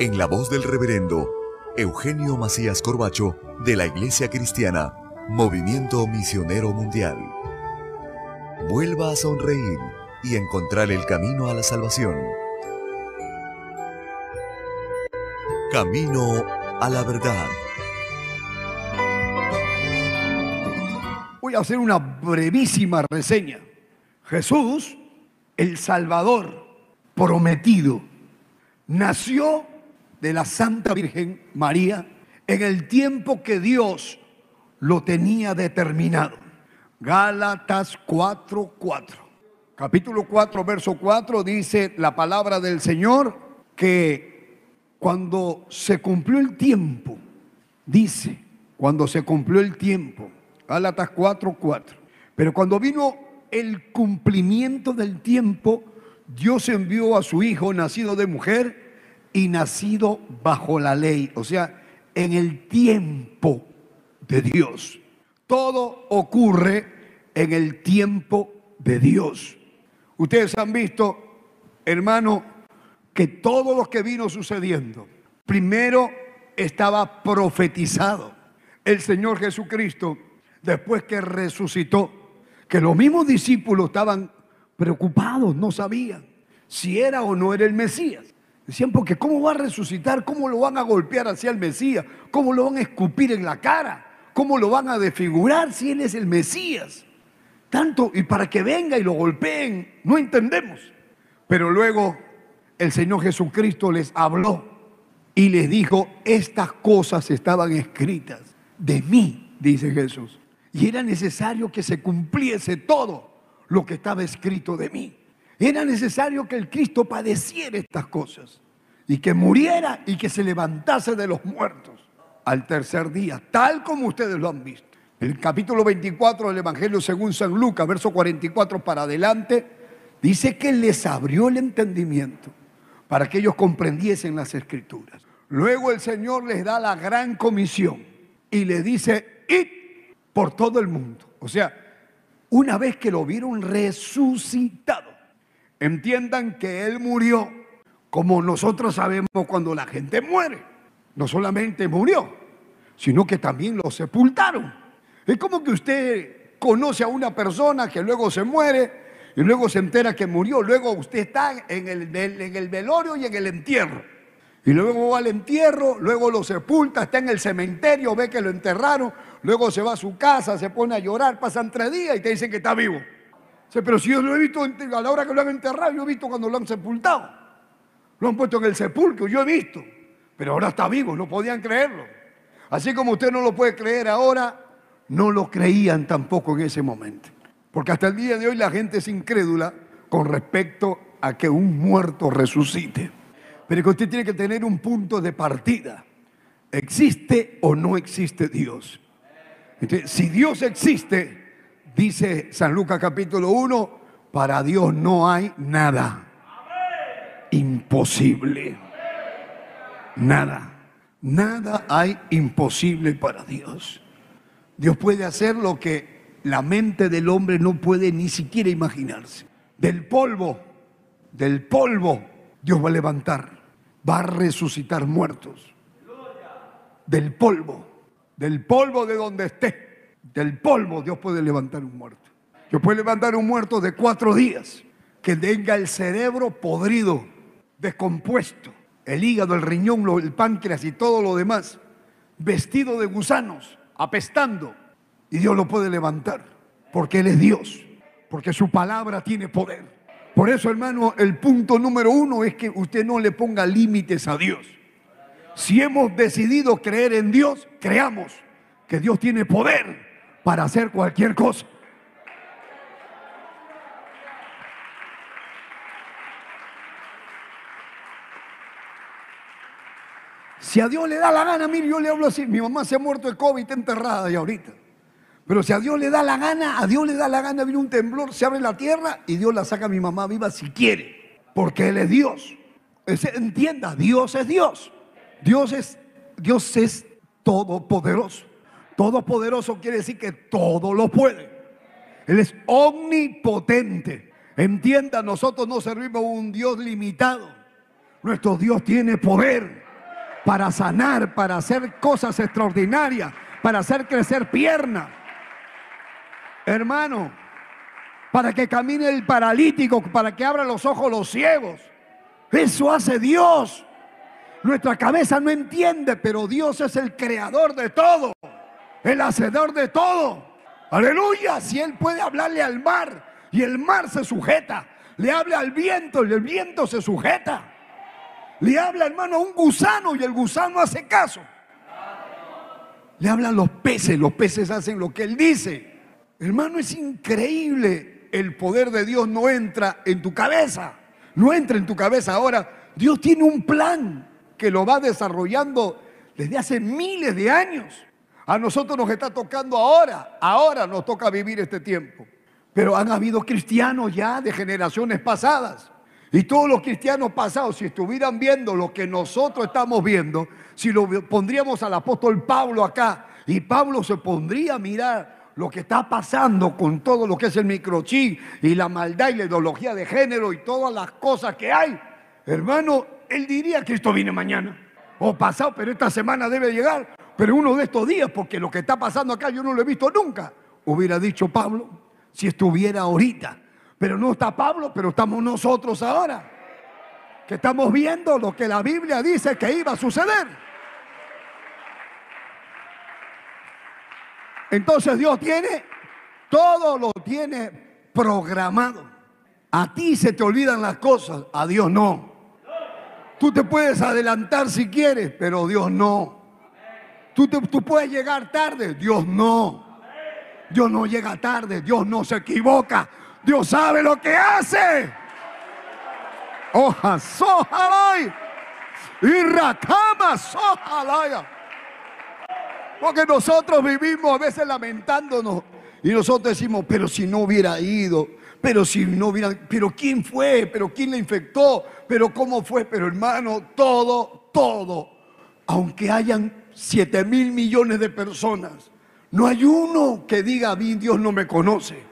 en la voz del reverendo Eugenio Macías Corbacho de la Iglesia Cristiana, Movimiento Misionero Mundial. Vuelva a sonreír y encontrar el camino a la salvación. Camino a la verdad. Voy a hacer una brevísima reseña. Jesús, el Salvador prometido, nació de la Santa Virgen María en el tiempo que Dios lo tenía determinado. Gálatas 4:4. Capítulo 4, verso 4 dice la palabra del Señor que cuando se cumplió el tiempo, dice, cuando se cumplió el tiempo, Gálatas 4:4. Pero cuando vino el cumplimiento del tiempo, Dios envió a su Hijo nacido de mujer y nacido bajo la ley, o sea, en el tiempo de Dios. Todo ocurre en el tiempo de Dios. Ustedes han visto, hermano, que todo lo que vino sucediendo, primero estaba profetizado. El Señor Jesucristo, después que resucitó, que los mismos discípulos estaban preocupados, no sabían si era o no era el Mesías. Decían, porque ¿cómo va a resucitar? ¿Cómo lo van a golpear hacia el Mesías? ¿Cómo lo van a escupir en la cara? ¿Cómo lo van a desfigurar si Él es el Mesías? Tanto, y para que venga y lo golpeen, no entendemos. Pero luego el Señor Jesucristo les habló y les dijo, estas cosas estaban escritas de mí, dice Jesús. Y era necesario que se cumpliese todo lo que estaba escrito de mí. Era necesario que el Cristo padeciera estas cosas y que muriera y que se levantase de los muertos al tercer día, tal como ustedes lo han visto. El capítulo 24 del Evangelio según San Lucas, verso 44 para adelante, dice que les abrió el entendimiento para que ellos comprendiesen las escrituras. Luego el Señor les da la gran comisión y les dice, id por todo el mundo. O sea, una vez que lo vieron resucitado, entiendan que Él murió como nosotros sabemos cuando la gente muere. No solamente murió, sino que también lo sepultaron. Es como que usted conoce a una persona que luego se muere y luego se entera que murió. Luego usted está en el, en el velorio y en el entierro. Y luego va al entierro, luego lo sepulta, está en el cementerio, ve que lo enterraron, luego se va a su casa, se pone a llorar, pasan tres días y te dicen que está vivo pero si yo lo he visto a la hora que lo han enterrado, yo he visto cuando lo han sepultado. Lo han puesto en el sepulcro, yo he visto. Pero ahora está vivo, no podían creerlo. Así como usted no lo puede creer ahora, no lo creían tampoco en ese momento. Porque hasta el día de hoy la gente es incrédula con respecto a que un muerto resucite. Pero que usted tiene que tener un punto de partida. ¿Existe o no existe Dios? si Dios existe, Dice San Lucas capítulo 1, para Dios no hay nada imposible. Nada. Nada hay imposible para Dios. Dios puede hacer lo que la mente del hombre no puede ni siquiera imaginarse. Del polvo, del polvo, Dios va a levantar, va a resucitar muertos. Del polvo, del polvo de donde esté, del polvo Dios puede levantar un muerto. Dios puede levantar un muerto de cuatro días, que tenga el cerebro podrido, descompuesto, el hígado, el riñón, el páncreas y todo lo demás, vestido de gusanos, apestando. Y Dios lo puede levantar, porque Él es Dios, porque su palabra tiene poder. Por eso, hermano, el punto número uno es que usted no le ponga límites a Dios. Si hemos decidido creer en Dios, creamos que Dios tiene poder para hacer cualquier cosa. Si a Dios le da la gana, mire, yo le hablo así, mi mamá se ha muerto de COVID, enterrada ya ahorita. Pero si a Dios le da la gana, a Dios le da la gana, viene un temblor, se abre la tierra y Dios la saca a mi mamá viva si quiere, porque Él es Dios. Entienda, Dios es Dios. Dios es, Dios es todopoderoso. Todopoderoso quiere decir que todo lo puede. Él es omnipotente. Entienda, nosotros no servimos a un Dios limitado. Nuestro Dios tiene poder para sanar, para hacer cosas extraordinarias, para hacer crecer piernas. Hermano, para que camine el paralítico, para que abra los ojos los ciegos. Eso hace Dios. Nuestra cabeza no entiende, pero Dios es el creador de todo, el hacedor de todo. Aleluya, si Él puede hablarle al mar y el mar se sujeta, le habla al viento y el viento se sujeta. Le habla, hermano, a un gusano y el gusano hace caso. Le hablan los peces, los peces hacen lo que él dice. Hermano, es increíble. El poder de Dios no entra en tu cabeza. No entra en tu cabeza. Ahora, Dios tiene un plan que lo va desarrollando desde hace miles de años. A nosotros nos está tocando ahora. Ahora nos toca vivir este tiempo. Pero han habido cristianos ya de generaciones pasadas y todos los cristianos pasados, si estuvieran viendo lo que nosotros estamos viendo, si lo pondríamos al apóstol Pablo acá, y Pablo se pondría a mirar lo que está pasando con todo lo que es el microchip y la maldad y la ideología de género y todas las cosas que hay, hermano, él diría que esto viene mañana o pasado, pero esta semana debe llegar, pero uno de estos días, porque lo que está pasando acá yo no lo he visto nunca, hubiera dicho Pablo, si estuviera ahorita pero no está Pablo, pero estamos nosotros ahora. Que estamos viendo lo que la Biblia dice que iba a suceder. Entonces Dios tiene, todo lo tiene programado. A ti se te olvidan las cosas, a Dios no. Tú te puedes adelantar si quieres, pero Dios no. Tú, tú puedes llegar tarde, Dios no. Dios no llega tarde, Dios no se equivoca. Dios sabe lo que hace. Oja, sojalay. Y rakama, sojalaya. Porque nosotros vivimos a veces lamentándonos. Y nosotros decimos, pero si no hubiera ido, pero si no hubiera, pero quién fue, pero quién le infectó, pero cómo fue, pero hermano, todo, todo, aunque hayan siete mil millones de personas, no hay uno que diga, a mí Dios no me conoce.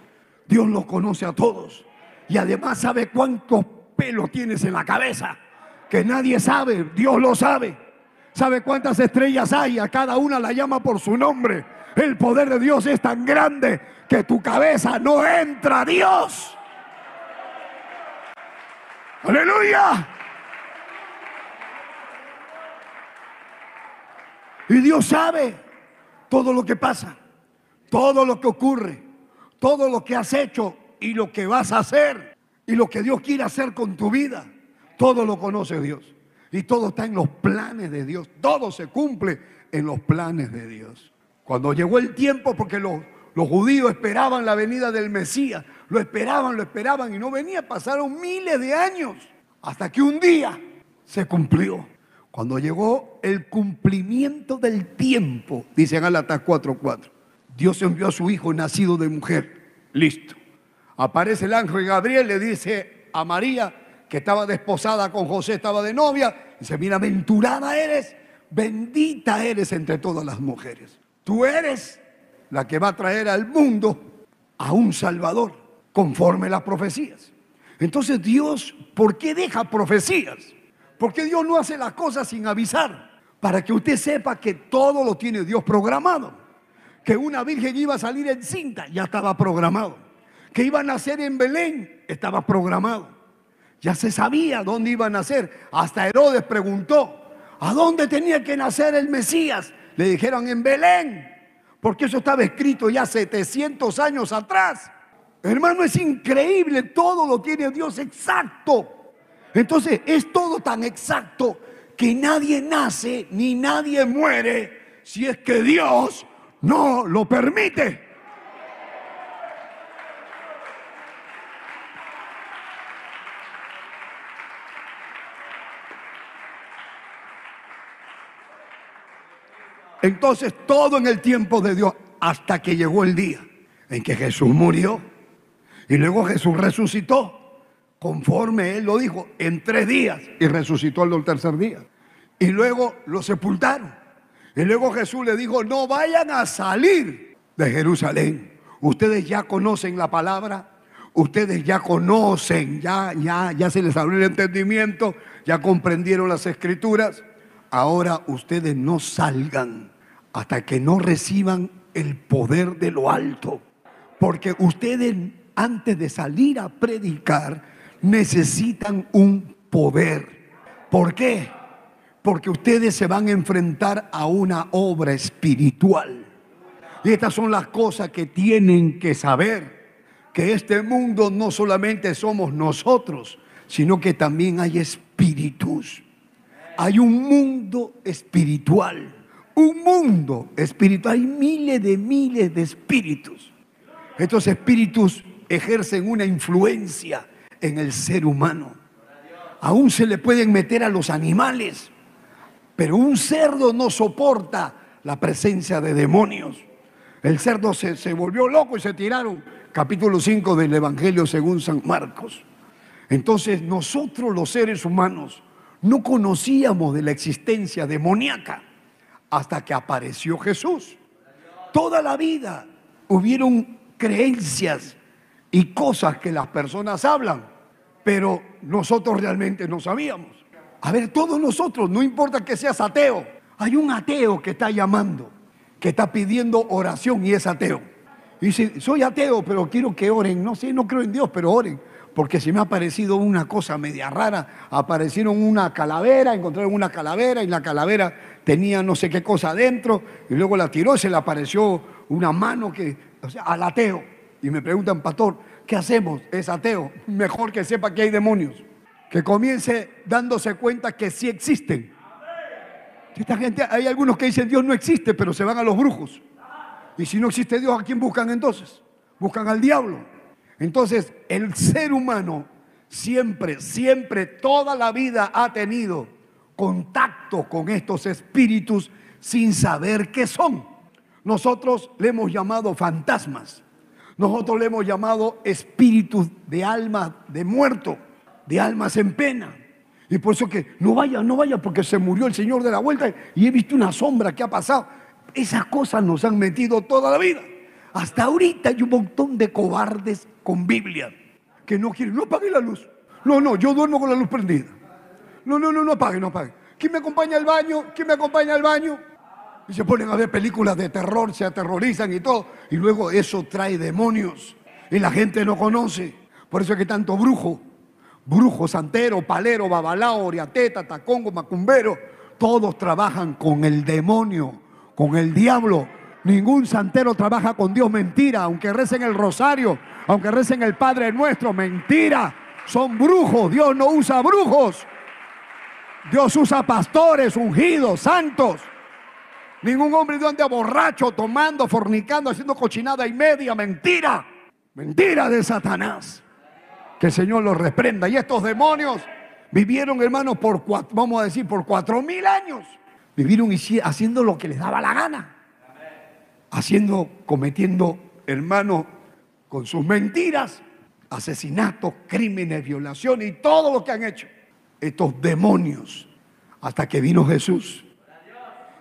Dios los conoce a todos. Y además sabe cuántos pelos tienes en la cabeza. Que nadie sabe, Dios lo sabe. Sabe cuántas estrellas hay, a cada una la llama por su nombre. El poder de Dios es tan grande que tu cabeza no entra Dios. Aleluya. Y Dios sabe todo lo que pasa, todo lo que ocurre todo lo que has hecho y lo que vas a hacer y lo que Dios quiere hacer con tu vida, todo lo conoce Dios. Y todo está en los planes de Dios. Todo se cumple en los planes de Dios. Cuando llegó el tiempo, porque los, judíos esperaban la venida del Mesías, lo esperaban, lo esperaban y no venía, pasaron miles de años hasta que un día se cumplió. Cuando llegó el cumplimiento del tiempo, dice Gálatas 4:4. Dios envió a su hijo nacido de mujer. Listo. Aparece el ángel Gabriel, le dice a María, que estaba desposada con José, estaba de novia, dice, bienaventurada eres, bendita eres entre todas las mujeres. Tú eres la que va a traer al mundo a un Salvador, conforme las profecías. Entonces Dios, ¿por qué deja profecías? Porque Dios no hace las cosas sin avisar, para que usted sepa que todo lo tiene Dios programado. Que una virgen iba a salir en cinta, ya estaba programado. Que iba a nacer en Belén, estaba programado. Ya se sabía dónde iba a nacer. Hasta Herodes preguntó, ¿a dónde tenía que nacer el Mesías? Le dijeron en Belén, porque eso estaba escrito ya 700 años atrás. Hermano, es increíble, todo lo tiene Dios exacto. Entonces, es todo tan exacto que nadie nace ni nadie muere si es que Dios no lo permite. Entonces todo en el tiempo de Dios, hasta que llegó el día en que Jesús murió y luego Jesús resucitó, conforme Él lo dijo, en tres días y resucitó el tercer día. Y luego lo sepultaron. Y luego Jesús le dijo, no vayan a salir de Jerusalén. Ustedes ya conocen la palabra, ustedes ya conocen, ya, ya, ya se les abrió el entendimiento, ya comprendieron las escrituras. Ahora ustedes no salgan hasta que no reciban el poder de lo alto. Porque ustedes antes de salir a predicar necesitan un poder. ¿Por qué? Porque ustedes se van a enfrentar a una obra espiritual. Y estas son las cosas que tienen que saber. Que este mundo no solamente somos nosotros, sino que también hay espíritus. Hay un mundo espiritual un mundo espiritual. Hay miles de miles de espíritus. Estos espíritus ejercen una influencia en el ser humano. Aún se le pueden meter a los animales, pero un cerdo no soporta la presencia de demonios. El cerdo se, se volvió loco y se tiraron. Capítulo 5 del Evangelio según San Marcos. Entonces nosotros los seres humanos no conocíamos de la existencia demoníaca hasta que apareció Jesús. Toda la vida hubieron creencias y cosas que las personas hablan, pero nosotros realmente no sabíamos. A ver, todos nosotros, no importa que seas ateo, hay un ateo que está llamando, que está pidiendo oración y es ateo. Y dice, soy ateo, pero quiero que oren. No sé, no creo en Dios, pero oren porque se me ha parecido una cosa media rara. Aparecieron una calavera, encontraron una calavera y la calavera tenía no sé qué cosa adentro y luego la tiró y se le apareció una mano que, o sea, al ateo. Y me preguntan, pastor, ¿qué hacemos? Es ateo. Mejor que sepa que hay demonios. Que comience dándose cuenta que sí existen. Esta gente, hay algunos que dicen Dios no existe, pero se van a los brujos. Y si no existe Dios, ¿a quién buscan entonces? Buscan al diablo. Entonces, el ser humano siempre, siempre, toda la vida ha tenido contacto con estos espíritus sin saber qué son. Nosotros le hemos llamado fantasmas. Nosotros le hemos llamado espíritus de almas de muerto, de almas en pena. Y por eso que no vaya, no vaya, porque se murió el Señor de la vuelta y he visto una sombra que ha pasado. Esas cosas nos han metido toda la vida. Hasta ahorita hay un montón de cobardes con Biblia que no quieren, no apague la luz. No, no, yo duermo con la luz prendida. No, no, no, no apague, no apague. ¿Quién me acompaña al baño? ¿Quién me acompaña al baño? Y se ponen a ver películas de terror, se aterrorizan y todo. Y luego eso trae demonios. Y la gente no conoce. Por eso es que tanto brujo, brujo, santero, palero, babalao, oriateta, tacongo, macumbero, todos trabajan con el demonio, con el diablo Ningún santero trabaja con Dios, mentira. Aunque recen el rosario, aunque recen el Padre Nuestro, mentira. Son brujos. Dios no usa brujos. Dios usa pastores, ungidos, santos. Ningún hombre de anda borracho, tomando, fornicando, haciendo cochinada y media. Mentira. Mentira de Satanás. Que el Señor los reprenda. Y estos demonios vivieron, hermanos, por, vamos a decir, por cuatro mil años. Vivieron haciendo lo que les daba la gana haciendo, cometiendo, hermano, con sus mentiras, asesinatos, crímenes, violaciones y todo lo que han hecho estos demonios hasta que vino Jesús.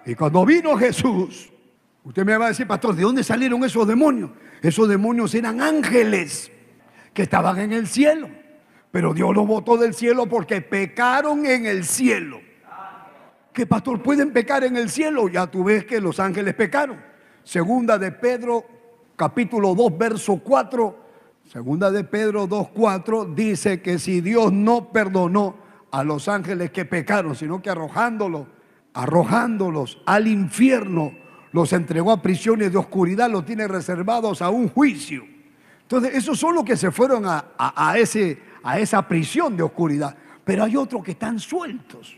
Y cuando vino Jesús, Usted me va a decir, pastor, ¿de dónde salieron esos demonios? Esos demonios eran ángeles que estaban en el cielo. Pero Dios los botó del cielo porque pecaron en el cielo. ¿Qué pastor pueden pecar en el cielo? Ya tú ves que los ángeles pecaron. Segunda de Pedro, capítulo 2, verso 4. Segunda de Pedro 2, 4 dice que si Dios no perdonó a los ángeles que pecaron, sino que arrojándolos, arrojándolos al infierno, los entregó a prisiones de oscuridad, los tiene reservados a un juicio. Entonces, esos son los que se fueron a, ese, a esa prisión de oscuridad. Pero hay otros que están sueltos.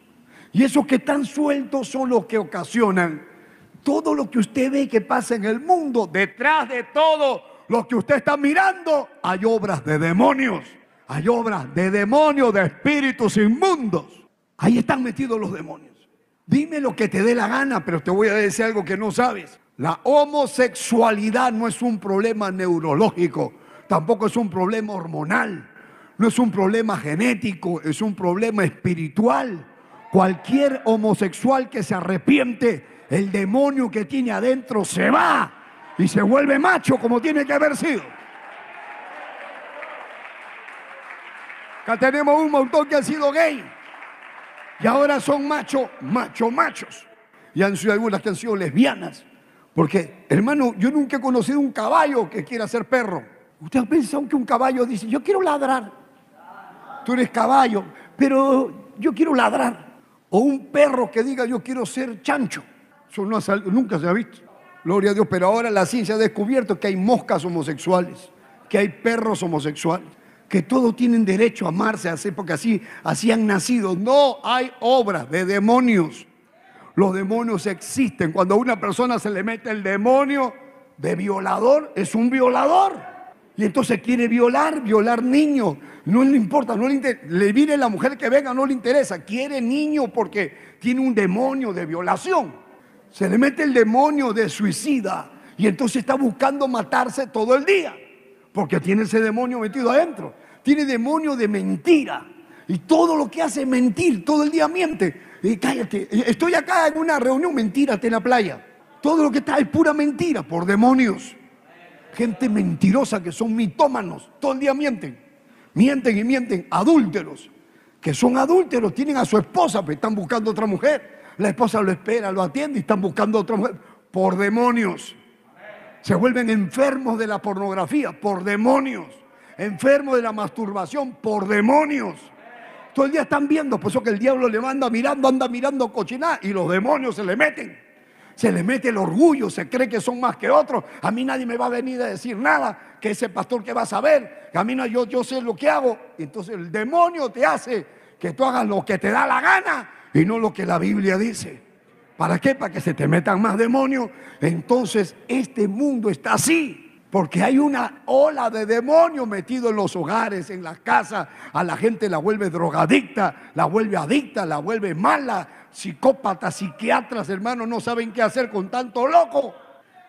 Y esos que están sueltos son los que ocasionan todo lo que usted ve que pasa en el mundo. Detrás de todo lo que usted está mirando, hay obras de demonios. Hay obras de demonios, de espíritus inmundos. Ahí están metidos los demonios. Dime lo que te dé la gana, pero te voy a decir algo que no sabes. La homosexualidad no es un problema neurológico, tampoco es un problema hormonal, no es un problema genético, es un problema espiritual. Cualquier homosexual que se arrepiente, el demonio que tiene adentro se va y se vuelve macho como tiene que haber sido. Acá tenemos un montón que han sido gay. Y ahora son machos, macho, machos. Y han sido algunas que han sido lesbianas. Porque, hermano, yo nunca he conocido un caballo que quiera ser perro. Usted ha pensado que un caballo dice, yo quiero ladrar. Tú eres caballo, pero yo quiero ladrar. O un perro que diga, yo quiero ser chancho. Eso no nunca se ha visto. Gloria a Dios. Pero ahora la ciencia ha descubierto que hay moscas homosexuales, que hay perros homosexuales que todos tienen derecho a amarse, así, porque así, así han nacido. No hay obras de demonios. Los demonios existen. Cuando a una persona se le mete el demonio de violador, es un violador. Y entonces quiere violar, violar niños. No le importa, no le interesa. La mujer que venga, no le interesa. Quiere niño porque tiene un demonio de violación. Se le mete el demonio de suicida. Y entonces está buscando matarse todo el día. Porque tiene ese demonio metido adentro tiene demonio de mentira. Y todo lo que hace es mentir, todo el día miente. Y cállate, estoy acá en una reunión, mentírate en la playa. Todo lo que está es pura mentira, por demonios. Gente mentirosa que son mitómanos, todo el día mienten. Mienten y mienten, adúlteros. Que son adúlteros, tienen a su esposa, pero están buscando otra mujer. La esposa lo espera, lo atiende y están buscando otra mujer. Por demonios. Se vuelven enfermos de la pornografía, por demonios enfermo de la masturbación por demonios. Todo el día están viendo, por eso que el diablo le manda mirando, anda mirando cochinada y los demonios se le meten. Se le mete el orgullo, se cree que son más que otros. A mí nadie me va a venir a decir nada, que ese pastor que va a saber, que a mí no, yo, yo sé lo que hago. Entonces el demonio te hace que tú hagas lo que te da la gana y no lo que la Biblia dice. ¿Para qué? Para que se te metan más demonios. Entonces este mundo está así. Porque hay una ola de demonios metido en los hogares, en las casas. A la gente la vuelve drogadicta, la vuelve adicta, la vuelve mala. Psicópatas, psiquiatras, hermanos, no saben qué hacer con tanto loco.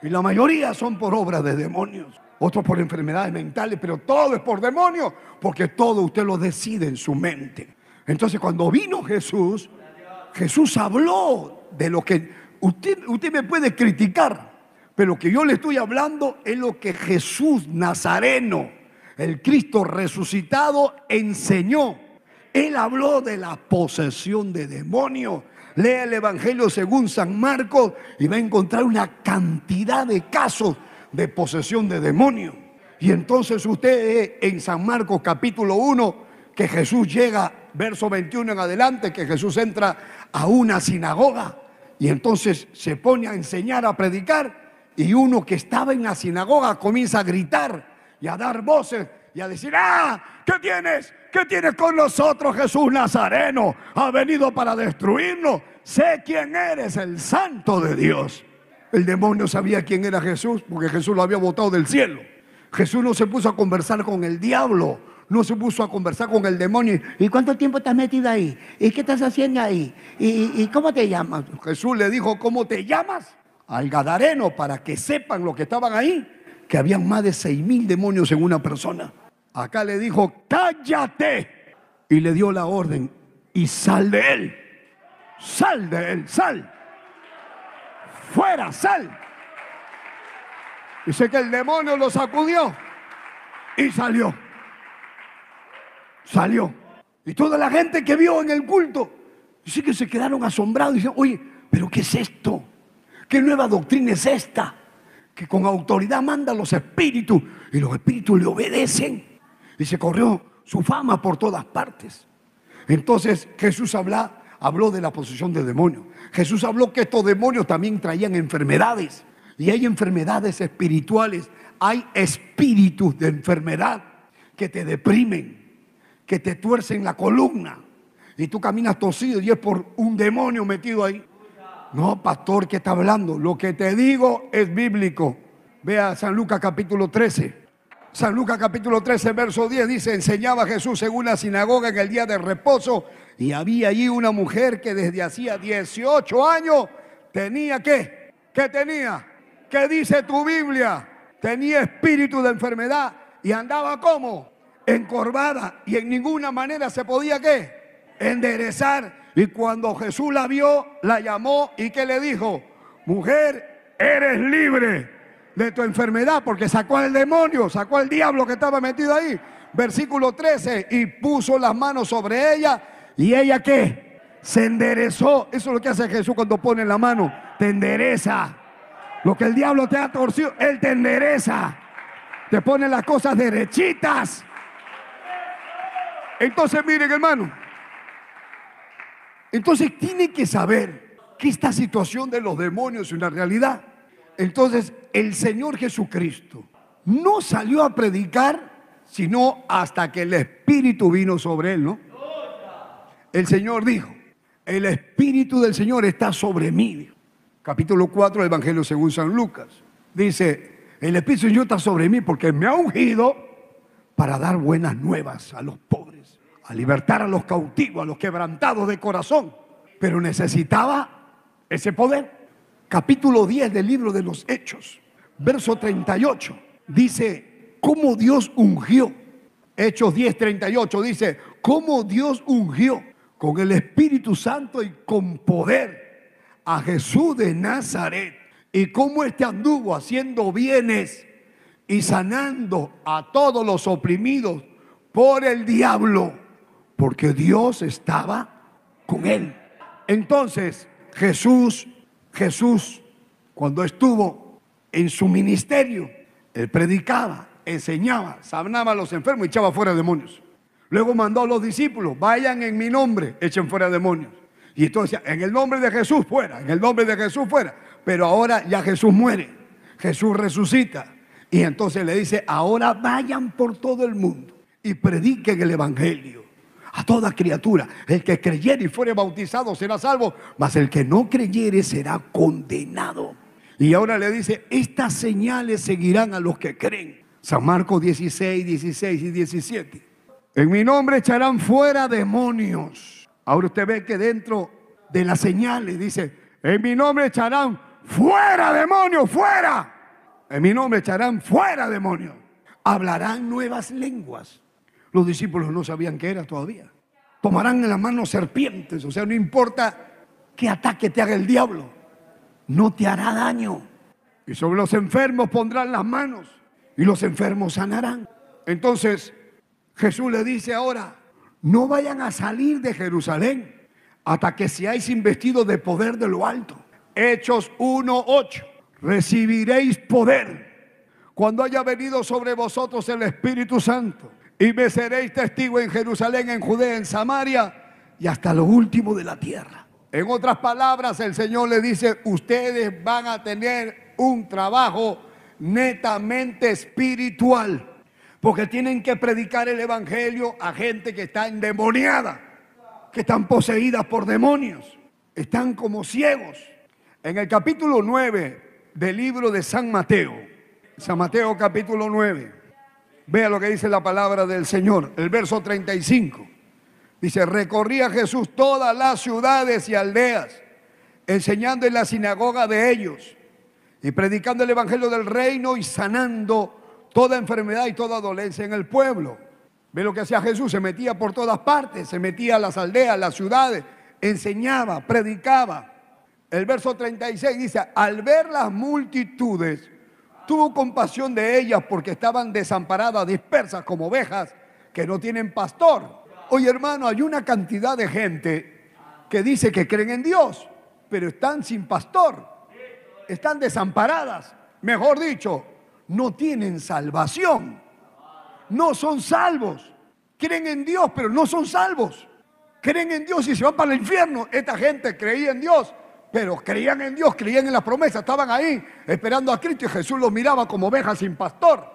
Y la mayoría son por obras de demonios. Otros por enfermedades mentales, pero todo es por demonios. Porque todo usted lo decide en su mente. Entonces cuando vino Jesús, Jesús habló de lo que usted, usted me puede criticar pero lo que yo le estoy hablando es lo que Jesús Nazareno, el Cristo resucitado, enseñó. Él habló de la posesión de demonios. Lea el Evangelio según San Marcos y va a encontrar una cantidad de casos de posesión de demonios. Y entonces usted en San Marcos capítulo 1, que Jesús llega, verso 21 en adelante, que Jesús entra a una sinagoga y entonces se pone a enseñar, a predicar y uno que estaba en la sinagoga comienza a gritar y a dar voces y a decir, ah, ¿qué tienes? ¿Qué tienes con nosotros, Jesús Nazareno? Ha venido para destruirnos. Sé quién eres, el santo de Dios. El demonio sabía quién era Jesús porque Jesús lo había botado del cielo. Jesús no se puso a conversar con el diablo, no se puso a conversar con el demonio. ¿Y cuánto tiempo estás metido ahí? ¿Y qué estás haciendo ahí? ¿Y, y cómo te llamas? Jesús le dijo, ¿cómo te llamas? Al Gadareno para que sepan lo que estaban ahí, que habían más de seis mil demonios en una persona. Acá le dijo, cállate. Y le dio la orden, y sal de él. Sal de él, sal. Fuera, sal. Dice que el demonio lo sacudió y salió. Salió. Y toda la gente que vio en el culto, dice que se quedaron asombrados. Dicen, oye, ¿pero qué es esto? ¿Qué nueva doctrina es esta? Que con autoridad manda los espíritus y los espíritus le obedecen. Y se corrió su fama por todas partes. Entonces Jesús habló de la posesión de demonios. Jesús habló que estos demonios también traían enfermedades. Y hay enfermedades espirituales, hay espíritus de enfermedad que te deprimen, que te tuercen la columna. Y tú caminas tosido y es por un demonio metido ahí. No, pastor, ¿qué está hablando? Lo que te digo es bíblico. Vea San Lucas capítulo 13. San Lucas capítulo 13, verso 10 dice, enseñaba Jesús en una sinagoga en el día de reposo y había allí una mujer que desde hacía 18 años tenía qué? ¿Qué tenía? ¿Qué dice tu Biblia? Tenía espíritu de enfermedad y andaba como encorvada y en ninguna manera se podía qué? Enderezar. Y cuando Jesús la vio, la llamó y que le dijo, mujer, eres libre de tu enfermedad porque sacó al demonio, sacó al diablo que estaba metido ahí. Versículo 13, y puso las manos sobre ella y ella qué? Se enderezó. Eso es lo que hace Jesús cuando pone la mano, te endereza. Lo que el diablo te ha torcido, Él te endereza. Te pone las cosas derechitas. Entonces, miren, hermano. Entonces tiene que saber que esta situación de los demonios es una realidad. Entonces, el Señor Jesucristo no salió a predicar sino hasta que el Espíritu vino sobre él, ¿no? El Señor dijo, el Espíritu del Señor está sobre mí capítulo 4 del Evangelio según San Lucas. Dice, el Espíritu Señor está sobre mí porque me ha ungido para dar buenas nuevas a los pobres, a libertar a los cautivos, a los quebrantados de corazón. Pero necesitaba ese poder. Capítulo 10 del libro de los Hechos, verso 38, dice, cómo Dios ungió. Hechos 10, 38 dice, cómo Dios ungió con el Espíritu Santo y con poder a Jesús de Nazaret y cómo éste anduvo haciendo bienes y sanando a todos los oprimidos por el diablo, porque Dios estaba con él. Entonces Jesús, Jesús, cuando estuvo en su ministerio, él predicaba, enseñaba, sanaba a los enfermos y echaba fuera demonios. Luego mandó a los discípulos, vayan en mi nombre, echen fuera demonios. Y entonces, en el nombre de Jesús fuera, en el nombre de Jesús fuera. Pero ahora ya Jesús muere, Jesús resucita. Y entonces le dice, ahora vayan por todo el mundo y prediquen el Evangelio a toda criatura. El que creyere y fuere bautizado será salvo, mas el que no creyere será condenado. Y ahora le dice, estas señales seguirán a los que creen. San Marcos 16, 16 y 17. En mi nombre echarán fuera demonios Ahora usted ve que dentro de las señales dice, en mi nombre echarán fuera demonios, fuera. En mi nombre echarán fuera demonios. Hablarán nuevas lenguas. Los discípulos no sabían qué era todavía. Tomarán en las manos serpientes. O sea, no importa qué ataque te haga el diablo. No te hará daño. Y sobre los enfermos pondrán las manos. Y los enfermos sanarán. Entonces Jesús le dice ahora, no vayan a salir de Jerusalén hasta que seáis investidos de poder de lo alto. Hechos 1.8. Recibiréis poder cuando haya venido sobre vosotros el Espíritu Santo y me seréis testigo en Jerusalén, en Judea, en Samaria y hasta lo último de la tierra. En otras palabras, el Señor le dice, ustedes van a tener un trabajo netamente espiritual porque tienen que predicar el Evangelio a gente que está endemoniada, que están poseídas por demonios, están como ciegos. En el capítulo 9 del libro de San Mateo, San Mateo capítulo 9, vea lo que dice la palabra del Señor, el verso 35. Dice, recorría Jesús todas las ciudades y aldeas, enseñando en la sinagoga de ellos y predicando el Evangelio del reino y sanando toda enfermedad y toda dolencia en el pueblo. Ve lo que hacía Jesús, se metía por todas partes, se metía a las aldeas, las ciudades, enseñaba, predicaba. El verso 36 dice, al ver las multitudes, Tuvo compasión de ellas porque estaban desamparadas, dispersas como ovejas que no tienen pastor. Oye hermano, hay una cantidad de gente que dice que creen en Dios, pero están sin pastor, están desamparadas. Mejor dicho, no tienen salvación, no son salvos. Creen en Dios, pero no son salvos. Creen en Dios y se van para el infierno. Esta gente creía en Dios, pero creían en Dios, creían en la promesa, estaban ahí esperando a Cristo y Jesús los miraba como ovejas sin pastor.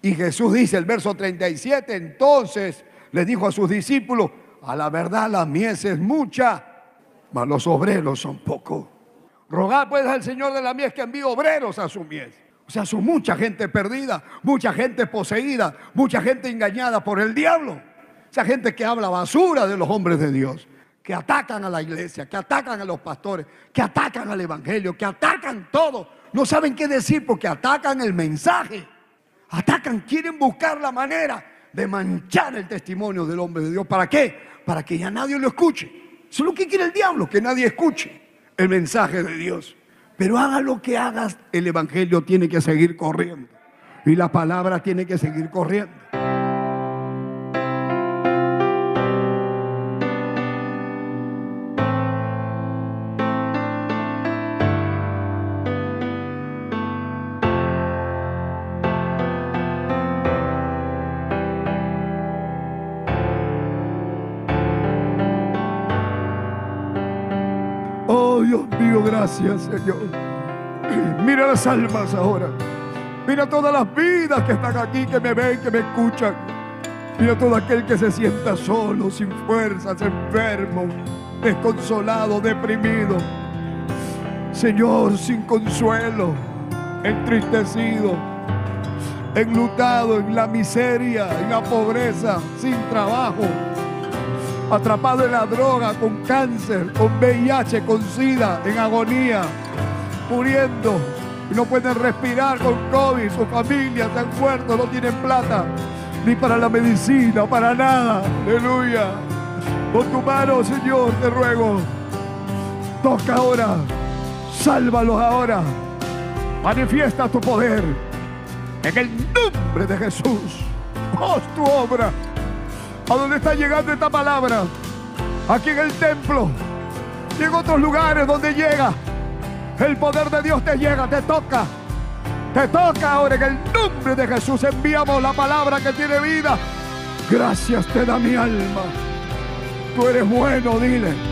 Y Jesús dice el verso 37, entonces le dijo a sus discípulos, a la verdad la mies es mucha, mas los obreros son pocos. Rogad pues al Señor de la mies que envíe obreros a su mies. O sea, son mucha gente perdida, mucha gente poseída, mucha gente engañada por el diablo. Esa gente que habla basura de los hombres de Dios, que atacan a la iglesia, que atacan a los pastores, que atacan al evangelio, que atacan todo. No saben qué decir porque atacan el mensaje. Atacan, quieren buscar la manera de manchar el testimonio del hombre de Dios. ¿Para qué? Para que ya nadie lo escuche. Eso es lo que quiere el diablo, que nadie escuche el mensaje de Dios. Pero haga lo que hagas, el Evangelio tiene que seguir corriendo. Y la palabra tiene que seguir corriendo. Gracias, Señor. Mira las almas ahora. Mira todas las vidas que están aquí, que me ven, que me escuchan. Mira todo aquel que se sienta solo, sin fuerzas, enfermo, desconsolado, deprimido. Señor, sin consuelo, entristecido, enlutado en la miseria, en la pobreza, sin trabajo atrapado en la droga, con cáncer, con VIH, con SIDA, en agonía, muriendo. Y no pueden respirar con COVID, su familia están muertos, no tienen plata, ni para la medicina, para nada. Aleluya. Con tu mano, Señor, te ruego. Toca ahora, sálvalos ahora. Manifiesta tu poder. En el nombre de Jesús. Haz tu obra a dónde está llegando esta palabra. Aquí en el templo y en otros lugares donde llega. El poder de Dios te llega, te toca. Te toca ahora en el nombre de Jesús. Enviamos la palabra que tiene vida. Gracias te da mi alma. Tú eres bueno, dile.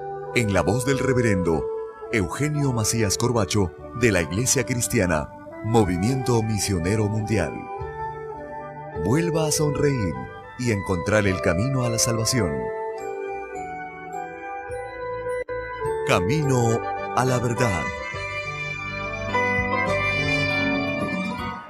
en la voz del reverendo Eugenio Macías Corbacho de la Iglesia Cristiana, Movimiento Misionero Mundial. Vuelva a sonreír y encontrar el camino a la salvación. Camino a la verdad.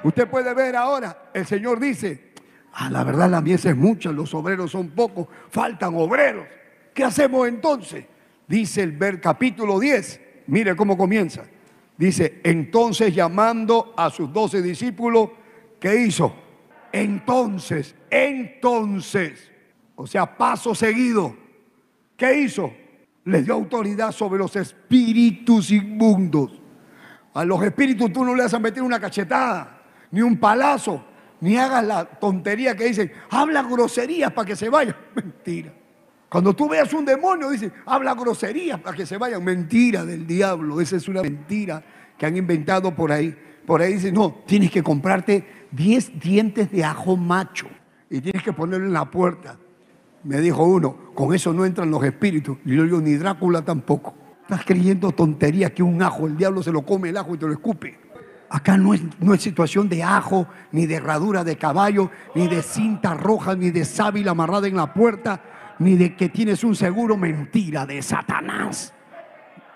Usted puede ver ahora, el Señor dice, a ah, la verdad la mies es mucha, los obreros son pocos, faltan obreros. ¿Qué hacemos entonces? Dice el ver capítulo 10, mire cómo comienza. Dice, entonces llamando a sus doce discípulos, ¿qué hizo? Entonces, entonces, o sea, paso seguido, ¿qué hizo? Les dio autoridad sobre los espíritus inmundos. A los espíritus tú no le vas a meter una cachetada, ni un palazo, ni hagas la tontería que dicen, habla groserías para que se vaya. Mentira. Cuando tú veas un demonio, dice, habla grosería para que se vayan. Mentira del diablo. Esa es una mentira que han inventado por ahí. Por ahí dice, no, tienes que comprarte 10 dientes de ajo macho y tienes que ponerlo en la puerta. Me dijo uno, con eso no entran los espíritus. Y yo digo, ni Drácula tampoco. Estás creyendo tonterías que un ajo, el diablo se lo come el ajo y te lo escupe. Acá no es, no es situación de ajo, ni de herradura de caballo, ni de cinta roja, ni de sábila amarrada en la puerta ni de que tienes un seguro, mentira de Satanás.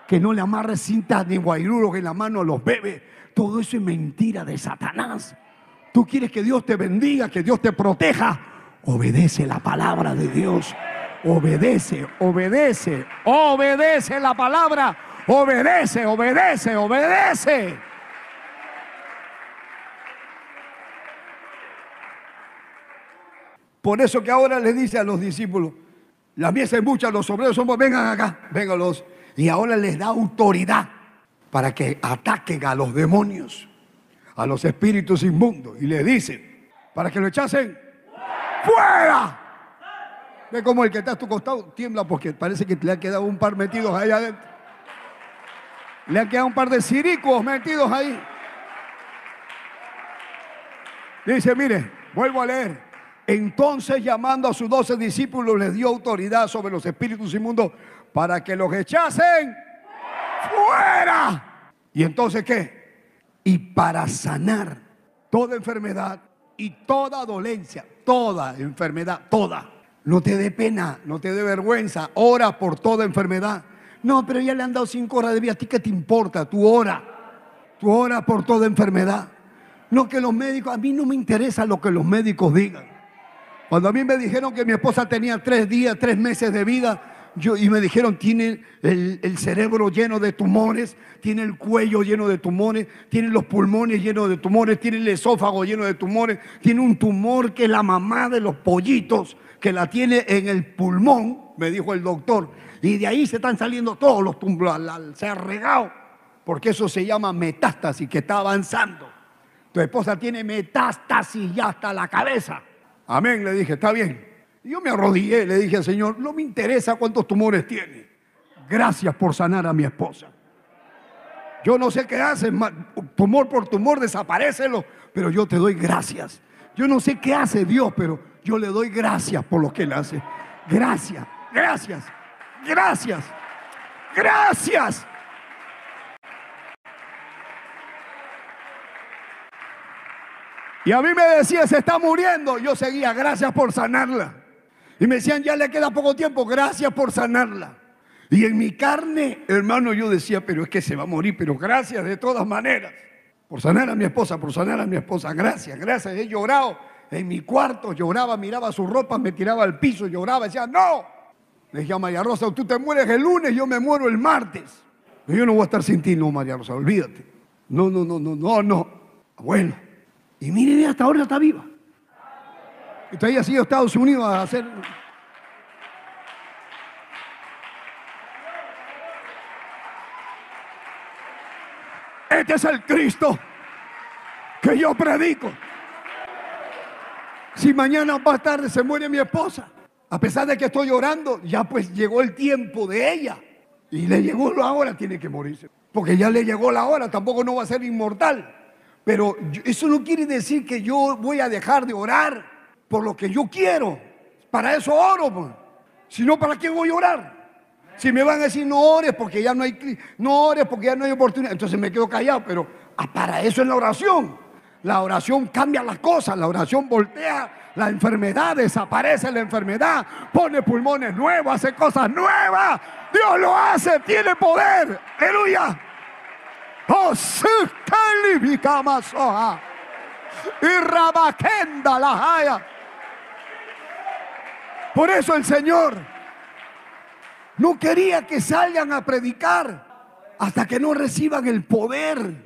Que no le amarres cinta ni guairuros en la mano a los bebés. Todo eso es mentira de Satanás. Tú quieres que Dios te bendiga, que Dios te proteja. Obedece la palabra de Dios. Obedece, obedece, obedece la palabra. Obedece, obedece, obedece. Por eso que ahora le dice a los discípulos, la mies es mucha, los obreros somos, vengan acá, véngalos. Y ahora les da autoridad para que ataquen a los demonios, a los espíritus inmundos. Y le dicen, para que lo echasen fuera. Ve como el que está a tu costado tiembla porque parece que le ha quedado un par metidos ahí adentro. Le ha quedado un par de ciricos metidos ahí. Dice, mire, vuelvo a leer. Entonces llamando a sus doce discípulos les dio autoridad sobre los espíritus inmundos para que los echasen fuera. ¿Y entonces qué? Y para sanar toda enfermedad y toda dolencia, toda enfermedad, toda. No te dé pena, no te dé vergüenza, ora por toda enfermedad. No, pero ya le han dado cinco horas de vida, ¿a ti qué te importa? Tú ora, tú ora por toda enfermedad. No que los médicos, a mí no me interesa lo que los médicos digan. Cuando a mí me dijeron que mi esposa tenía tres días, tres meses de vida, yo, y me dijeron, tiene el, cerebro lleno de tumores, tiene el cuello lleno de tumores, tiene los pulmones llenos de tumores, tiene el esófago lleno de tumores, tiene un tumor que la mamá de los pollitos, que la tiene en el pulmón, me dijo el doctor, y de ahí se están saliendo todos los tumores, se ha regado, porque eso se llama metástasis, que está avanzando. Tu esposa tiene metástasis ya hasta la cabeza. Amén, le dije, está bien. Y yo me arrodillé, le dije al Señor, no me interesa cuántos tumores tiene. Gracias por sanar a mi esposa. Yo no sé qué haces, tumor por tumor, desaparecelo, pero yo te doy gracias. Yo no sé qué hace Dios, pero yo le doy gracias por lo que Él hace. Gracias, gracias, gracias, gracias. Y a mí me decía, se está muriendo. Yo seguía, gracias por sanarla. Y me decían, ya le queda poco tiempo, gracias por sanarla. Y en mi carne, hermano, yo decía, pero es que se va a morir, pero gracias de todas maneras. Por sanar a mi esposa, por sanar a mi esposa. Gracias, gracias. He llorado en mi cuarto, lloraba, miraba su ropa, me tiraba al piso, lloraba, decía, no. Le dije a María Rosa, tú te mueres el lunes, yo me muero el martes. yo no voy a estar sin ti, no, María Rosa, olvídate. No, no, no, no, no, no. Bueno, y mire, hasta ahora está viva. Y todavía sido a Estados Unidos a hacer. Este es el Cristo que yo predico. Si mañana más tarde se muere mi esposa, a pesar de que estoy llorando, ya pues llegó el tiempo de ella. Y le llegó la hora, tiene que morirse. Porque ya le llegó la hora, tampoco no va a ser inmortal. Pero eso no quiere decir que yo voy a dejar de orar por lo que yo quiero. Para eso oro. Pues. Si no, ¿para qué voy a orar? Si me van a decir no ores porque ya no hay no ores porque ya no hay oportunidad, entonces me quedo callado, pero ah, para eso es la oración. La oración cambia las cosas, la oración voltea la enfermedad, desaparece la enfermedad, pone pulmones nuevos, hace cosas nuevas. Dios lo hace, tiene poder. Aleluya. Por eso el Señor no quería que salgan a predicar hasta que no reciban el poder.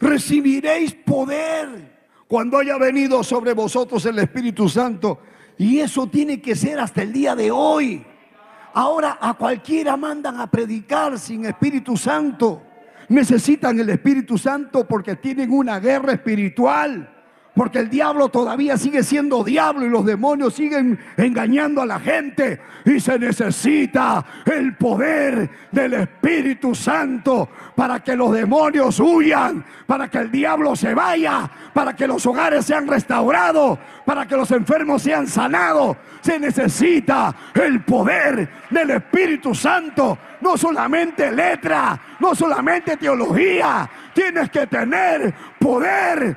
Recibiréis poder cuando haya venido sobre vosotros el Espíritu Santo. Y eso tiene que ser hasta el día de hoy. Ahora a cualquiera mandan a predicar sin Espíritu Santo necesitan el Espíritu Santo porque tienen una guerra espiritual. Porque el diablo todavía sigue siendo diablo y los demonios siguen engañando a la gente. Y se necesita el poder del Espíritu Santo para que los demonios huyan, para que el diablo se vaya, para que los hogares sean restaurados, para que los enfermos sean sanados. Se necesita el poder del Espíritu Santo. No solamente letra, no solamente teología. Tienes que tener poder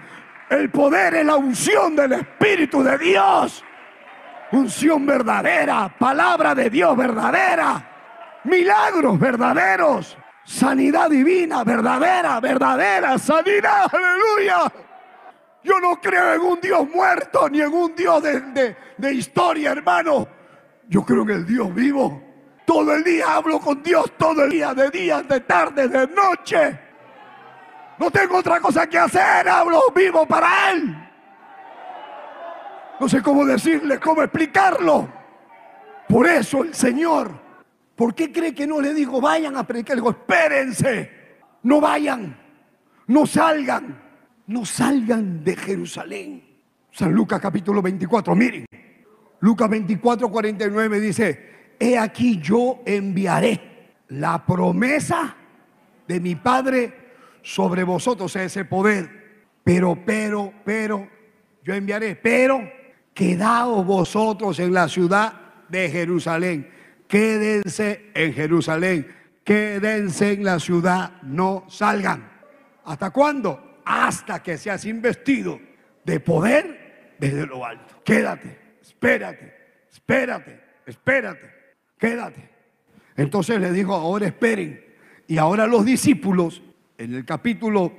el poder es la unción del Espíritu de Dios. Unción verdadera, palabra de Dios verdadera, milagros verdaderos, sanidad divina verdadera, verdadera, sanidad, aleluya. Yo no creo en un Dios muerto ni en un Dios de, de historia, hermano. Yo creo en el Dios vivo. Todo el día hablo con Dios, todo el día, de día, de tarde, de noche. No tengo otra cosa que hacer, hablo vivo para Él. No sé cómo decirle, cómo explicarlo. Por eso el Señor, ¿por qué cree que no le digo vayan a predicar? Le digo, espérense, no vayan, no salgan, no salgan de Jerusalén. San Lucas capítulo 24, miren. Lucas 24, 49 dice, he aquí yo enviaré la promesa de mi Padre sobre vosotros ese poder. Pero, pero, pero, yo enviaré, pero quedaos vosotros en la ciudad de Jerusalén. Quédense en Jerusalén. Quédense en la ciudad, no salgan. ¿Hasta cuándo? Hasta que seas investido de poder desde lo alto. Quédate, espérate, espérate, espérate, quédate. Entonces le dijo, ahora esperen. Y ahora los discípulos en el capítulo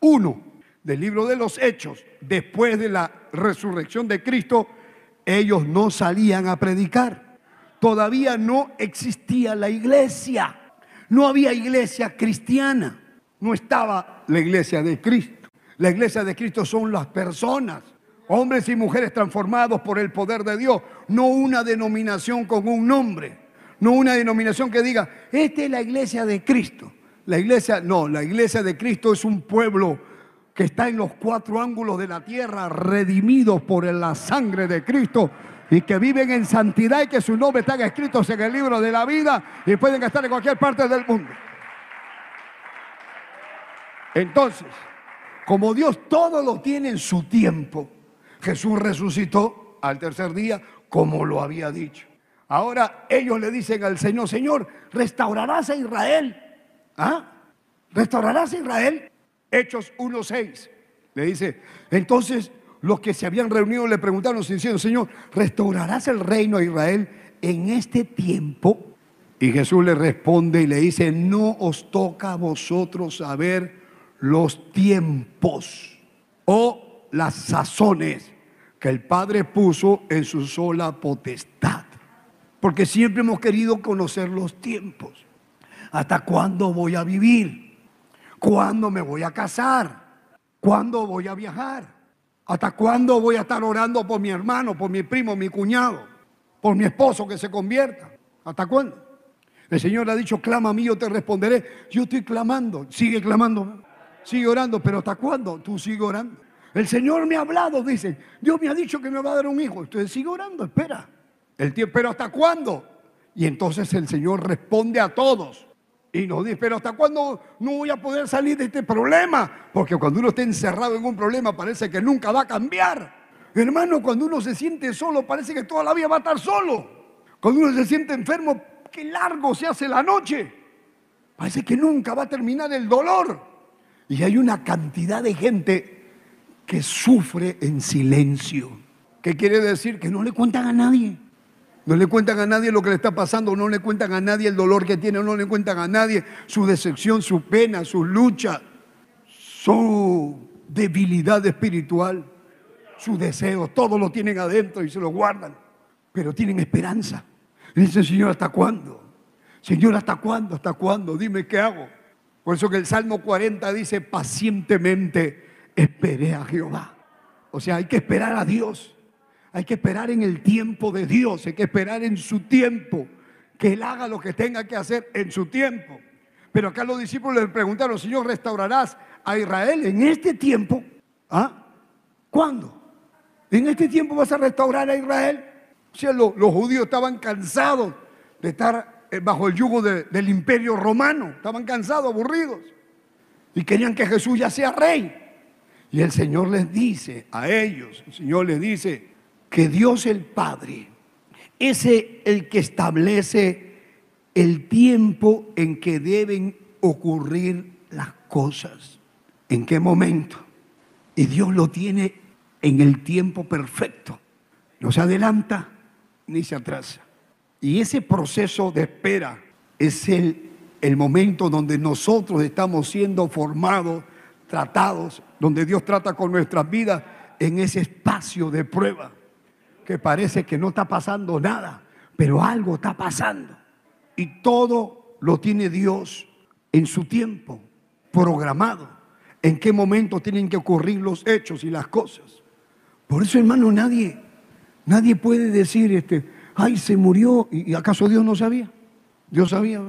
1 del libro de los Hechos, después de la resurrección de Cristo, ellos no salían a predicar. Todavía no existía la iglesia. No había iglesia cristiana. No estaba la iglesia de Cristo. La iglesia de Cristo son las personas, hombres y mujeres transformados por el poder de Dios, no una denominación con un nombre, no una denominación que diga, esta es la iglesia de Cristo. La iglesia, no, la iglesia de Cristo es un pueblo que está en los cuatro ángulos de la tierra, redimidos por la sangre de Cristo y que viven en santidad y que su nombre están escritos en el libro de la vida y pueden estar en cualquier parte del mundo. Entonces, como Dios todo lo tiene en su tiempo, Jesús resucitó al tercer día como lo había dicho. Ahora ellos le dicen al Señor, Señor, restaurarás a Israel. ¿Ah? ¿Restaurarás a Israel? Hechos 1.6. Le dice, entonces los que se habían reunido le preguntaron diciendo, Señor, ¿restaurarás el reino a Israel en este tiempo? Y Jesús le responde y le dice, no os toca a vosotros saber los tiempos o las sazones que el Padre puso en su sola potestad. Porque siempre hemos querido conocer los tiempos. ¿Hasta cuándo voy a vivir? ¿Cuándo me voy a casar? ¿Cuándo voy a viajar? ¿Hasta cuándo voy a estar orando por mi hermano, por mi primo, mi cuñado, por mi esposo que se convierta? ¿Hasta cuándo? El Señor ha dicho, clama a mí, yo te responderé. Yo estoy clamando, sigue clamando, sigue orando, pero ¿hasta cuándo? Tú sigue orando. El Señor me ha hablado, dice, Dios me ha dicho que me va a dar un hijo. Entonces sigue orando, espera. El tiempo, pero ¿hasta cuándo? Y entonces el Señor responde a todos. Y nos dice, pero ¿hasta cuándo no voy a poder salir de este problema? Porque cuando uno está encerrado en un problema parece que nunca va a cambiar. Hermano, cuando uno se siente solo parece que toda la vida va a estar solo. Cuando uno se siente enfermo qué largo se hace la noche. Parece que nunca va a terminar el dolor. Y hay una cantidad de gente que sufre en silencio. ¿Qué quiere decir? Que no le cuentan a nadie. No le cuentan a nadie lo que le está pasando, no le cuentan a nadie el dolor que tiene, no le cuentan a nadie su decepción, su pena, su lucha, su debilidad espiritual, su deseo, todo lo tienen adentro y se lo guardan, pero tienen esperanza. Dice, Señor, ¿hasta cuándo? Señor, ¿hasta cuándo? ¿Hasta cuándo? Dime qué hago. Por eso que el Salmo 40 dice, pacientemente esperé a Jehová. O sea, hay que esperar a Dios. Hay que esperar en el tiempo de Dios. Hay que esperar en su tiempo. Que Él haga lo que tenga que hacer en su tiempo. Pero acá los discípulos le preguntaron, Señor, ¿restaurarás a Israel en este tiempo? ¿Ah? ¿Cuándo? ¿En este tiempo vas a restaurar a Israel? O sea, los judíos estaban cansados de estar eh, bajo el yugo del imperio romano. Estaban cansados, aburridos. Y querían que Jesús ya sea rey. Y el Señor les dice a ellos, el Señor les dice que Dios el Padre es el que establece el tiempo en que deben ocurrir las cosas. ¿En qué momento? Y Dios lo tiene en el tiempo perfecto. No se adelanta ni se atrasa. Y ese proceso de espera es el, el momento donde nosotros estamos siendo formados, tratados, donde Dios trata con nuestras vidas en ese espacio de prueba, que parece que no está pasando nada, pero algo está pasando. Y todo lo tiene Dios en su tiempo, programado, en qué momento tienen que ocurrir los hechos y las cosas. Por eso, hermano, nadie Nadie puede decir, este, ay, se murió. ¿Y acaso Dios no sabía? Dios sabía.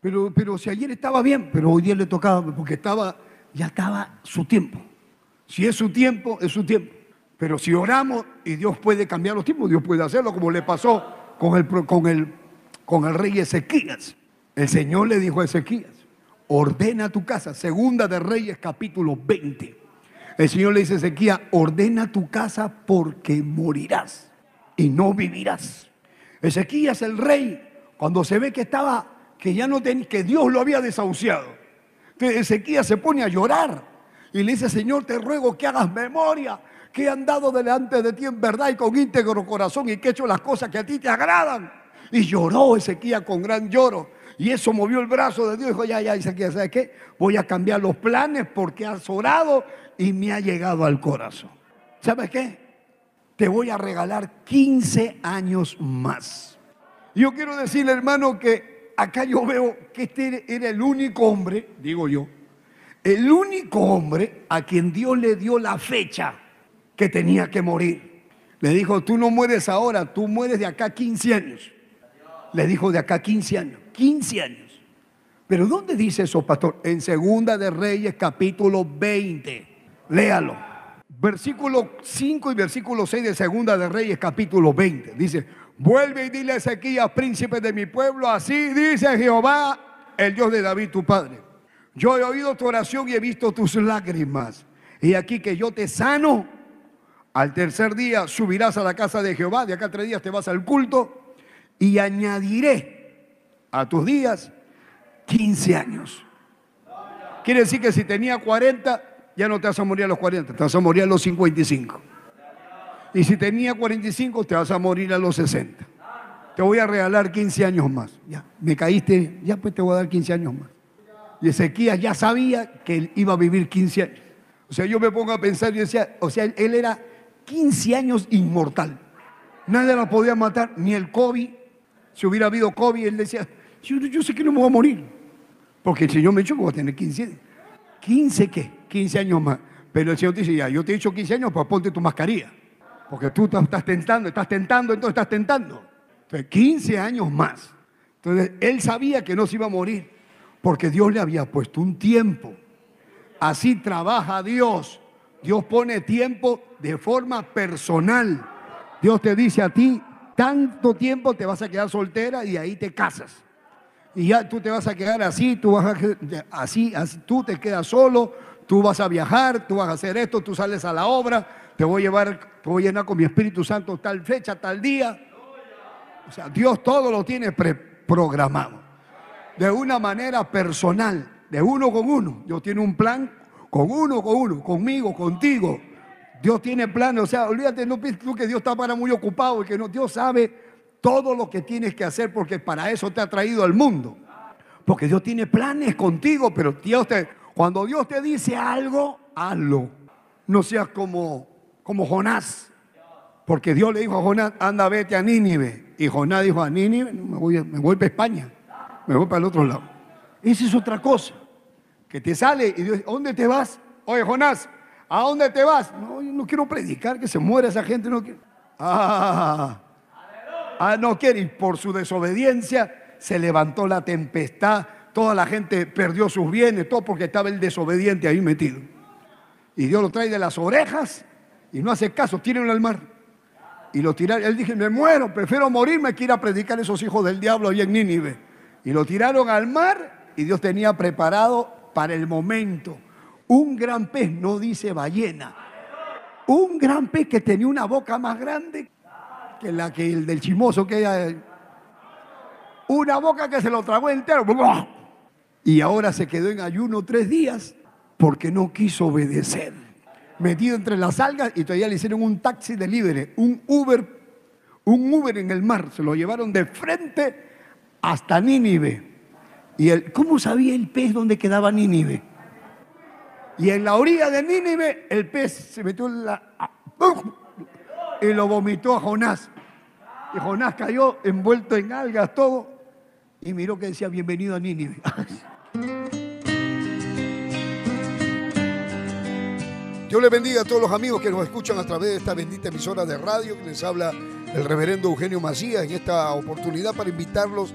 Pero, pero si ayer estaba bien, pero hoy día le tocaba, porque estaba, ya estaba su tiempo. Si es su tiempo, es su tiempo. Pero si oramos y Dios puede cambiar los tiempos, Dios puede hacerlo, como le pasó con el, con el, con el rey Ezequías. El Señor le dijo a Ezequías, ordena tu casa, segunda de Reyes capítulo 20. El Señor le dice a Ezequiel, ordena tu casa porque morirás y no vivirás. Ezequías el rey, cuando se ve que estaba, que ya no tenía, que Dios lo había desahuciado. Entonces Ezequías se pone a llorar y le dice, Señor, te ruego que hagas memoria, que he andado delante de ti en verdad y con íntegro corazón y que he hecho las cosas que a ti te agradan. Y lloró Ezequías con gran lloro. Y eso movió el brazo de Dios dijo, ya, ya, Ezequías, ¿sabes qué? Voy a cambiar los planes porque has orado y me ha llegado al corazón. ¿Sabes qué? Te voy a regalar 15 años más. Yo quiero decirle, hermano, que acá yo veo que este era el único hombre, digo yo, el único hombre a quien Dios le dio la fecha que tenía que morir. Le dijo, tú no mueres ahora, tú mueres de acá 15 años. Le dijo de acá 15 años, 15 años. Pero ¿dónde dice eso, pastor? En Segunda de Reyes capítulo 20. Léalo. Versículo 5 y versículo 6 de Segunda de Reyes, capítulo 20. Dice, vuelve y dile a Ezequías, príncipe de mi pueblo, así dice Jehová, el Dios de David, tu padre. Yo he oído tu oración y he visto tus lágrimas. Y aquí que yo te sano. Al tercer día subirás a la casa de Jehová. De acá a tres días te vas al culto. Y añadiré a tus días 15 años. Quiere decir que si tenía 40, ya no te vas a morir a los 40, te vas a morir a los 55. Y si tenía 45, te vas a morir a los 60. Te voy a regalar 15 años más. Ya, me caíste, ya pues te voy a dar 15 años más. Y Ezequías ya sabía que él iba a vivir 15 años. O sea, yo me pongo a pensar y decía, o sea, él era 15 años inmortal. Nadie lo podía matar, ni el COVID. Si hubiera habido COVID, él decía, yo, sé que no me voy a morir. Porque el Señor me dijo que voy a tener 15 años. ¿15 qué? 15 años más. Pero el Señor te dice, ya, yo te he dicho 15 años, pues ponte tu mascarilla. Porque tú estás tentando, estás tentando, entonces estás tentando. Entonces, 15 años más. Entonces, él sabía que no se iba a morir, porque Dios le había puesto un tiempo. Así trabaja Dios. Dios pone tiempo de forma personal. Dios te dice a ti, tanto tiempo te vas a quedar soltera y ahí te casas y ya tú te vas a quedar así, tú vas a, así, así, tú te quedas solo, tú vas a viajar, tú vas a hacer esto, tú sales a la obra, te voy a llevar, te voy a llenar con mi Espíritu Santo tal fecha, tal día. O sea, Dios todo lo tiene preprogramado. De una manera personal, de uno con uno. Dios tiene un plan con uno con uno, conmigo, contigo. Dios tiene planes, o sea, olvídate, no pienses tú que Dios está para muy ocupado y que no, Dios sabe todo lo que tienes que hacer porque para eso te ha traído al mundo. Porque Dios tiene planes contigo, pero Dios te, cuando Dios te dice algo, hazlo. No seas como, como Jonás. Porque Dios le dijo a Jonás, anda, vete a Nínive. Y Jonás dijo a Nínive, me voy, me voy para España, me voy para el otro lado. Esa es otra cosa. Que te sale y Dios, ¿dónde te vas? Oye, Jonás, ¿a dónde te vas? No, yo no quiero predicar que se muera esa gente. No quiero. Ah, Ah, no quiere. Y por su desobediencia se levantó la tempestad. Toda la gente perdió sus bienes, todo porque estaba el desobediente ahí metido. Y Dios lo trae de las orejas y no hace caso, tírenlo al mar. Y lo tiraron. Él dije, me muero, prefiero morirme que ir a predicar a esos hijos del diablo ahí en Nínive. Y lo tiraron al mar y Dios tenía preparado para el momento un gran pez, no dice ballena, un gran pez que tenía una boca más grande que la que el del chimoso que ella, una boca que se lo tragó entero. Y ahora se quedó en ayuno tres días porque no quiso obedecer. Metido entre las algas y todavía le hicieron un taxi de libre, un Uber, un Uber en el mar. Se lo llevaron de frente hasta Nínive. ¿Y cómo sabía el pez dónde quedaba Nínive? Y en la orilla de Nínive el pez se metió en la... Y lo vomitó a Jonás. Y Jonás cayó envuelto en algas, todo. Y miró que decía, bienvenido a Nínive. Dios le bendiga a todos los amigos que nos escuchan a través de esta bendita emisora de radio les habla el reverendo Eugenio Macías en esta oportunidad para invitarlos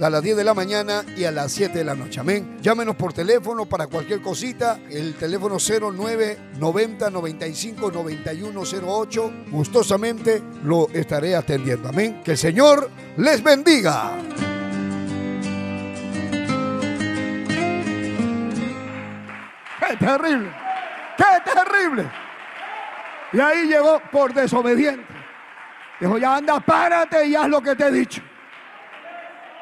a las 10 de la mañana y a las 7 de la noche. Amén. Llámenos por teléfono para cualquier cosita. El teléfono 0990 95 9108. Gustosamente lo estaré atendiendo. Amén. Que el Señor les bendiga. ¡Qué terrible! ¡Qué terrible! Y ahí llegó por desobediente. Dijo, ya anda, párate y haz lo que te he dicho.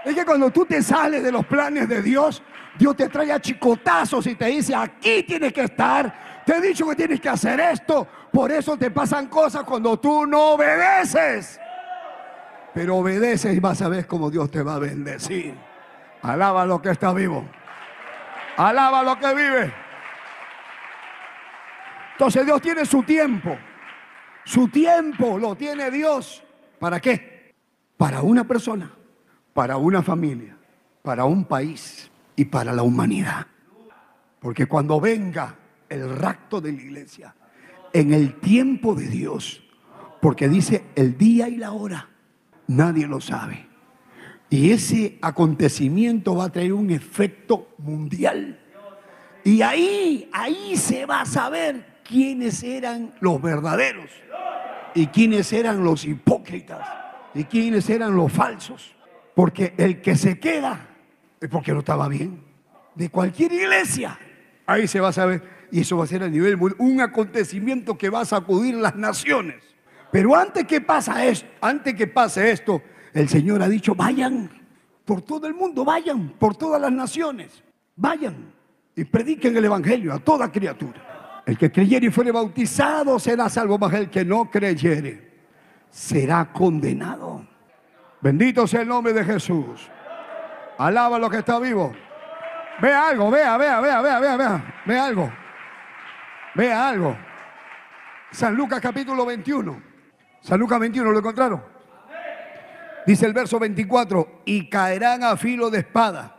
Es que cuando tú te sales de los planes de Dios, Dios te trae a chicotazos y te dice, aquí tienes que estar. Te he dicho que tienes que hacer esto. Por eso te pasan cosas cuando tú no obedeces. Pero obedeces y vas a ver cómo Dios te va a bendecir. Alaba lo que está vivo. Alaba lo que vive. Entonces Dios tiene su tiempo. Su tiempo lo tiene Dios. ¿Para qué? Para una persona para una familia, para un país y para la humanidad. Porque cuando venga el rapto de la iglesia, en el tiempo de Dios, porque dice el día y la hora, nadie lo sabe. Y ese acontecimiento va a traer un efecto mundial. Y ahí, ahí se va a saber quiénes eran los verdaderos y quiénes eran los hipócritas y quiénes eran los falsos. Porque el que se queda es porque no estaba bien. De cualquier iglesia, ahí se va a saber. Y eso va a ser a nivel un acontecimiento que va a sacudir las naciones. Pero antes que pasa esto, antes que pase esto, el Señor ha dicho, vayan por todo el mundo, vayan por todas las naciones, vayan y prediquen el Evangelio a toda criatura. El que creyere y fuere bautizado será salvo, mas el que no creyere será condenado. Bendito sea el nombre de Jesús. Alaba lo que está vivo. Vea algo, vea, vea, vea, vea, vea, vea, vea algo. Vea algo. San Lucas capítulo 21. San Lucas 21, ¿lo encontraron? Dice el verso 24, y caerán a filo de espada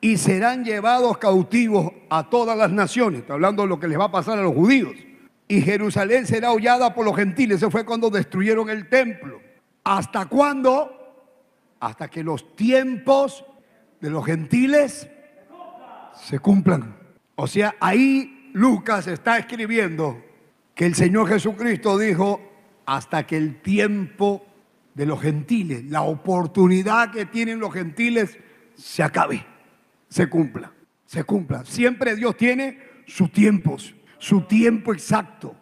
y serán llevados cautivos a todas las naciones. Está hablando de lo que les va a pasar a los judíos. Y Jerusalén será hollada por los gentiles. Eso fue cuando destruyeron el templo. ¿Hasta cuándo? Hasta que los tiempos de los gentiles se cumplan. O sea, ahí Lucas está escribiendo que el Señor Jesucristo dijo, hasta que el tiempo de los gentiles, la oportunidad que tienen los gentiles se acabe, se cumpla, se cumpla. Siempre Dios tiene sus tiempos, su tiempo exacto.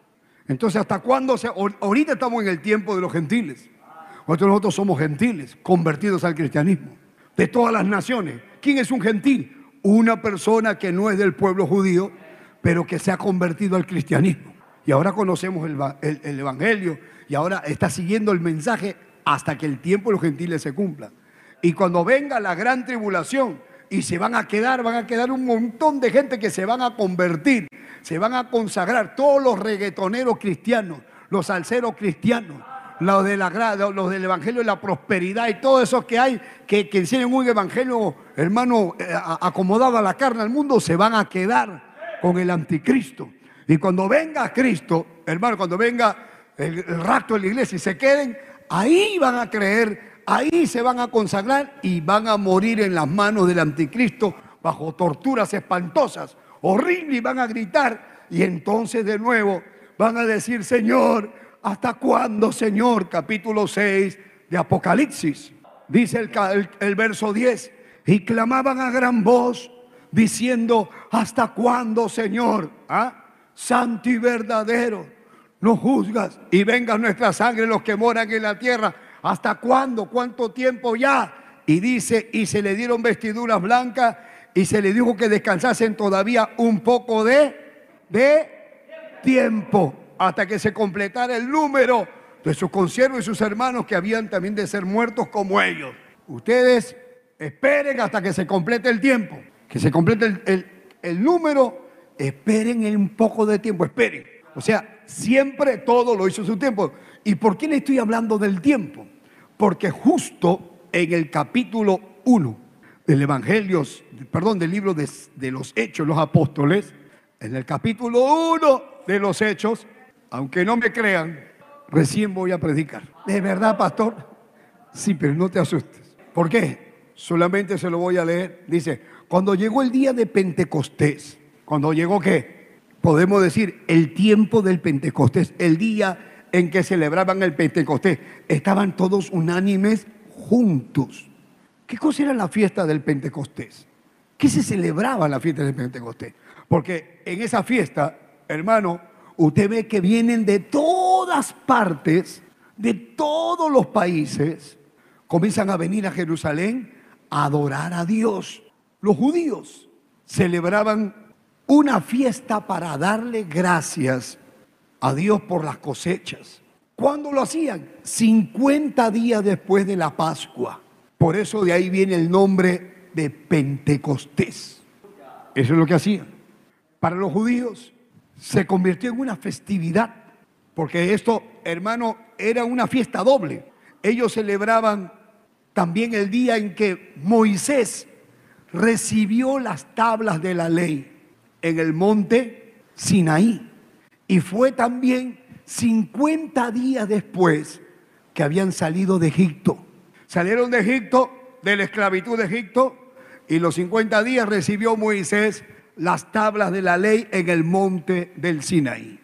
Entonces, ¿hasta cuándo? Se, ahorita estamos en el tiempo de los gentiles. Nosotros somos gentiles, convertidos al cristianismo, de todas las naciones. ¿Quién es un gentil? Una persona que no es del pueblo judío, pero que se ha convertido al cristianismo. Y ahora conocemos el, el Evangelio y ahora está siguiendo el mensaje hasta que el tiempo de los gentiles se cumpla. Y cuando venga la gran tribulación y se van a quedar, van a quedar un montón de gente que se van a convertir, se van a consagrar, todos los reggaetoneros cristianos, los salseros cristianos, los, de la, los del Evangelio de la prosperidad y todos esos que hay que, que enseñan un Evangelio, hermano, eh, acomodado a la carne al mundo, se van a quedar con el anticristo. Y cuando venga Cristo, hermano, cuando venga el, el rapto de la iglesia y se queden, ahí van a creer, ahí se van a consagrar y van a morir en las manos del anticristo bajo torturas espantosas, horribles, y van a gritar. Y entonces de nuevo van a decir, Señor, ¿hasta cuándo, Señor? Capítulo 6 de Apocalipsis. Dice el, verso 10, y clamaban a gran voz diciendo, ¿hasta cuándo, Señor? ¿Ah? Santo y verdadero no juzgas y venga nuestra sangre los que moran en la tierra. ¿Hasta cuándo? ¿Cuánto tiempo ya? Y dice, y se le dieron vestiduras blancas y se le dijo que descansasen todavía un poco de, de tiempo hasta que se completara el número de sus consiervos y sus hermanos que habían también de ser muertos como ellos. Ustedes esperen hasta que se complete el tiempo, que se complete el, el, el número, esperen un poco de tiempo, esperen. O sea, Siempre todo lo hizo en su tiempo. ¿Y por qué le estoy hablando del tiempo? Porque justo en el capítulo 1 del Evangelio, perdón, del libro de, de los Hechos, los Apóstoles, en el capítulo 1 de los Hechos, aunque no me crean, recién voy a predicar. ¿De verdad, pastor? Sí, pero no te asustes. ¿Por qué? Solamente se lo voy a leer. Dice, cuando llegó el día de Pentecostés, cuando llegó qué? podemos decir, el tiempo del Pentecostés, el día en que celebraban el Pentecostés. Estaban todos unánimes juntos. ¿Qué cosa era la fiesta del Pentecostés? ¿Qué se celebraba la fiesta del Pentecostés? Porque en esa fiesta, hermano, usted ve que vienen de todas partes, de todos los países, comienzan a venir a Jerusalén a adorar a Dios. Los judíos celebraban una fiesta para darle gracias a Dios por las cosechas. ¿Cuándo lo hacían? 50 días después de la Pascua. Por eso de ahí viene el nombre de Pentecostés. Eso es lo que hacían. Para los judíos se convirtió en una festividad, porque esto, hermano, era una fiesta doble. Ellos celebraban también el día en que Moisés recibió las tablas de la ley en el monte Sinaí. Y fue también 50 días después que habían salido de Egipto. Salieron de Egipto de la esclavitud de Egipto y los 50 días recibió Moisés las tablas de la ley en el monte del Sinaí.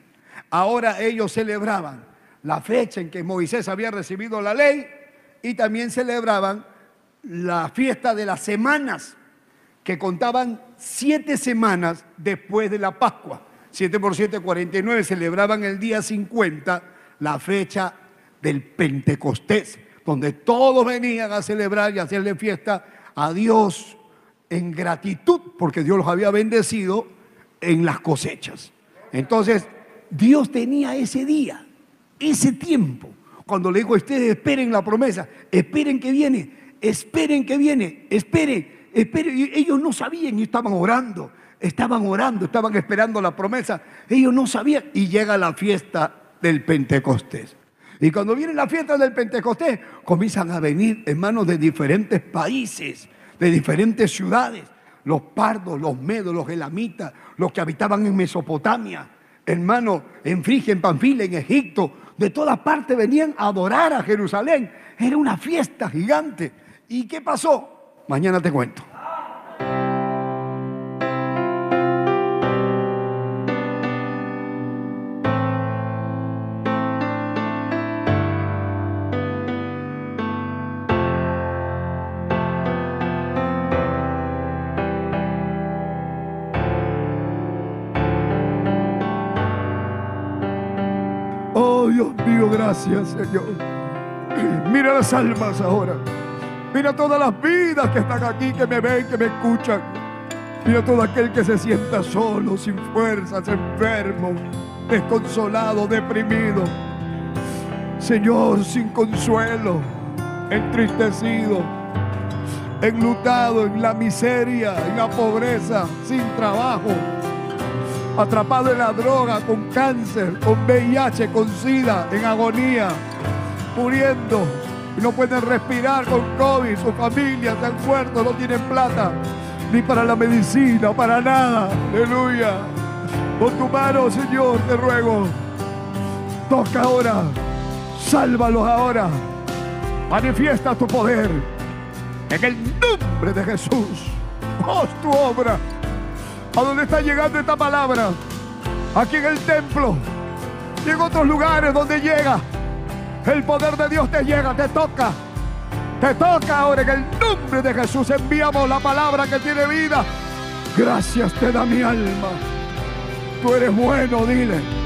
Ahora ellos celebraban la fecha en que Moisés había recibido la ley y también celebraban la fiesta de las semanas, que contaban siete semanas después de la Pascua. 7 por 7, 49, celebraban el día 50, la fecha del Pentecostés, donde todos venían a celebrar y hacerle fiesta a Dios en gratitud, porque Dios los había bendecido en las cosechas. Entonces, Dios tenía ese día, ese tiempo, cuando le dijo a ustedes, esperen la promesa, esperen que viene, esperen que viene, esperen, esperen. ellos no sabían y estaban orando, estaban orando, estaban esperando la promesa. Ellos no sabían y llega la fiesta del Pentecostés. Y cuando viene la fiesta del Pentecostés, comienzan a venir hermanos de diferentes países, de diferentes ciudades. Los pardos, los medos, los elamitas, los que habitaban en Mesopotamia, hermanos, en Frigia, en Panfila, en Egipto, de todas partes venían a adorar a Jerusalén. Era una fiesta gigante. ¿Y qué pasó? Mañana te cuento. Gracias, Señor. Mira las almas ahora. Mira todas las vidas que están aquí, que me ven, que me escuchan. Mira todo aquel que se sienta solo, sin fuerzas, enfermo, desconsolado, deprimido. Señor, sin consuelo, entristecido, enlutado en la miseria, en la pobreza, sin trabajo atrapado en la droga, con cáncer, con VIH, con SIDA, en agonía, muriendo. Y no pueden respirar con COVID, su familia se han muerto, no tienen plata, ni para la medicina, para nada. Aleluya. Con tu mano, Señor, te ruego. Toca ahora. Sálvalos ahora. Manifiesta tu poder. En el nombre de Jesús. Haz tu obra a dónde está llegando esta palabra, aquí en el templo y en otros lugares donde llega. El poder de Dios te llega, te toca. Te toca ahora en el nombre de Jesús. Enviamos la palabra que tiene vida. Gracias te da mi alma. Tú eres bueno, dile.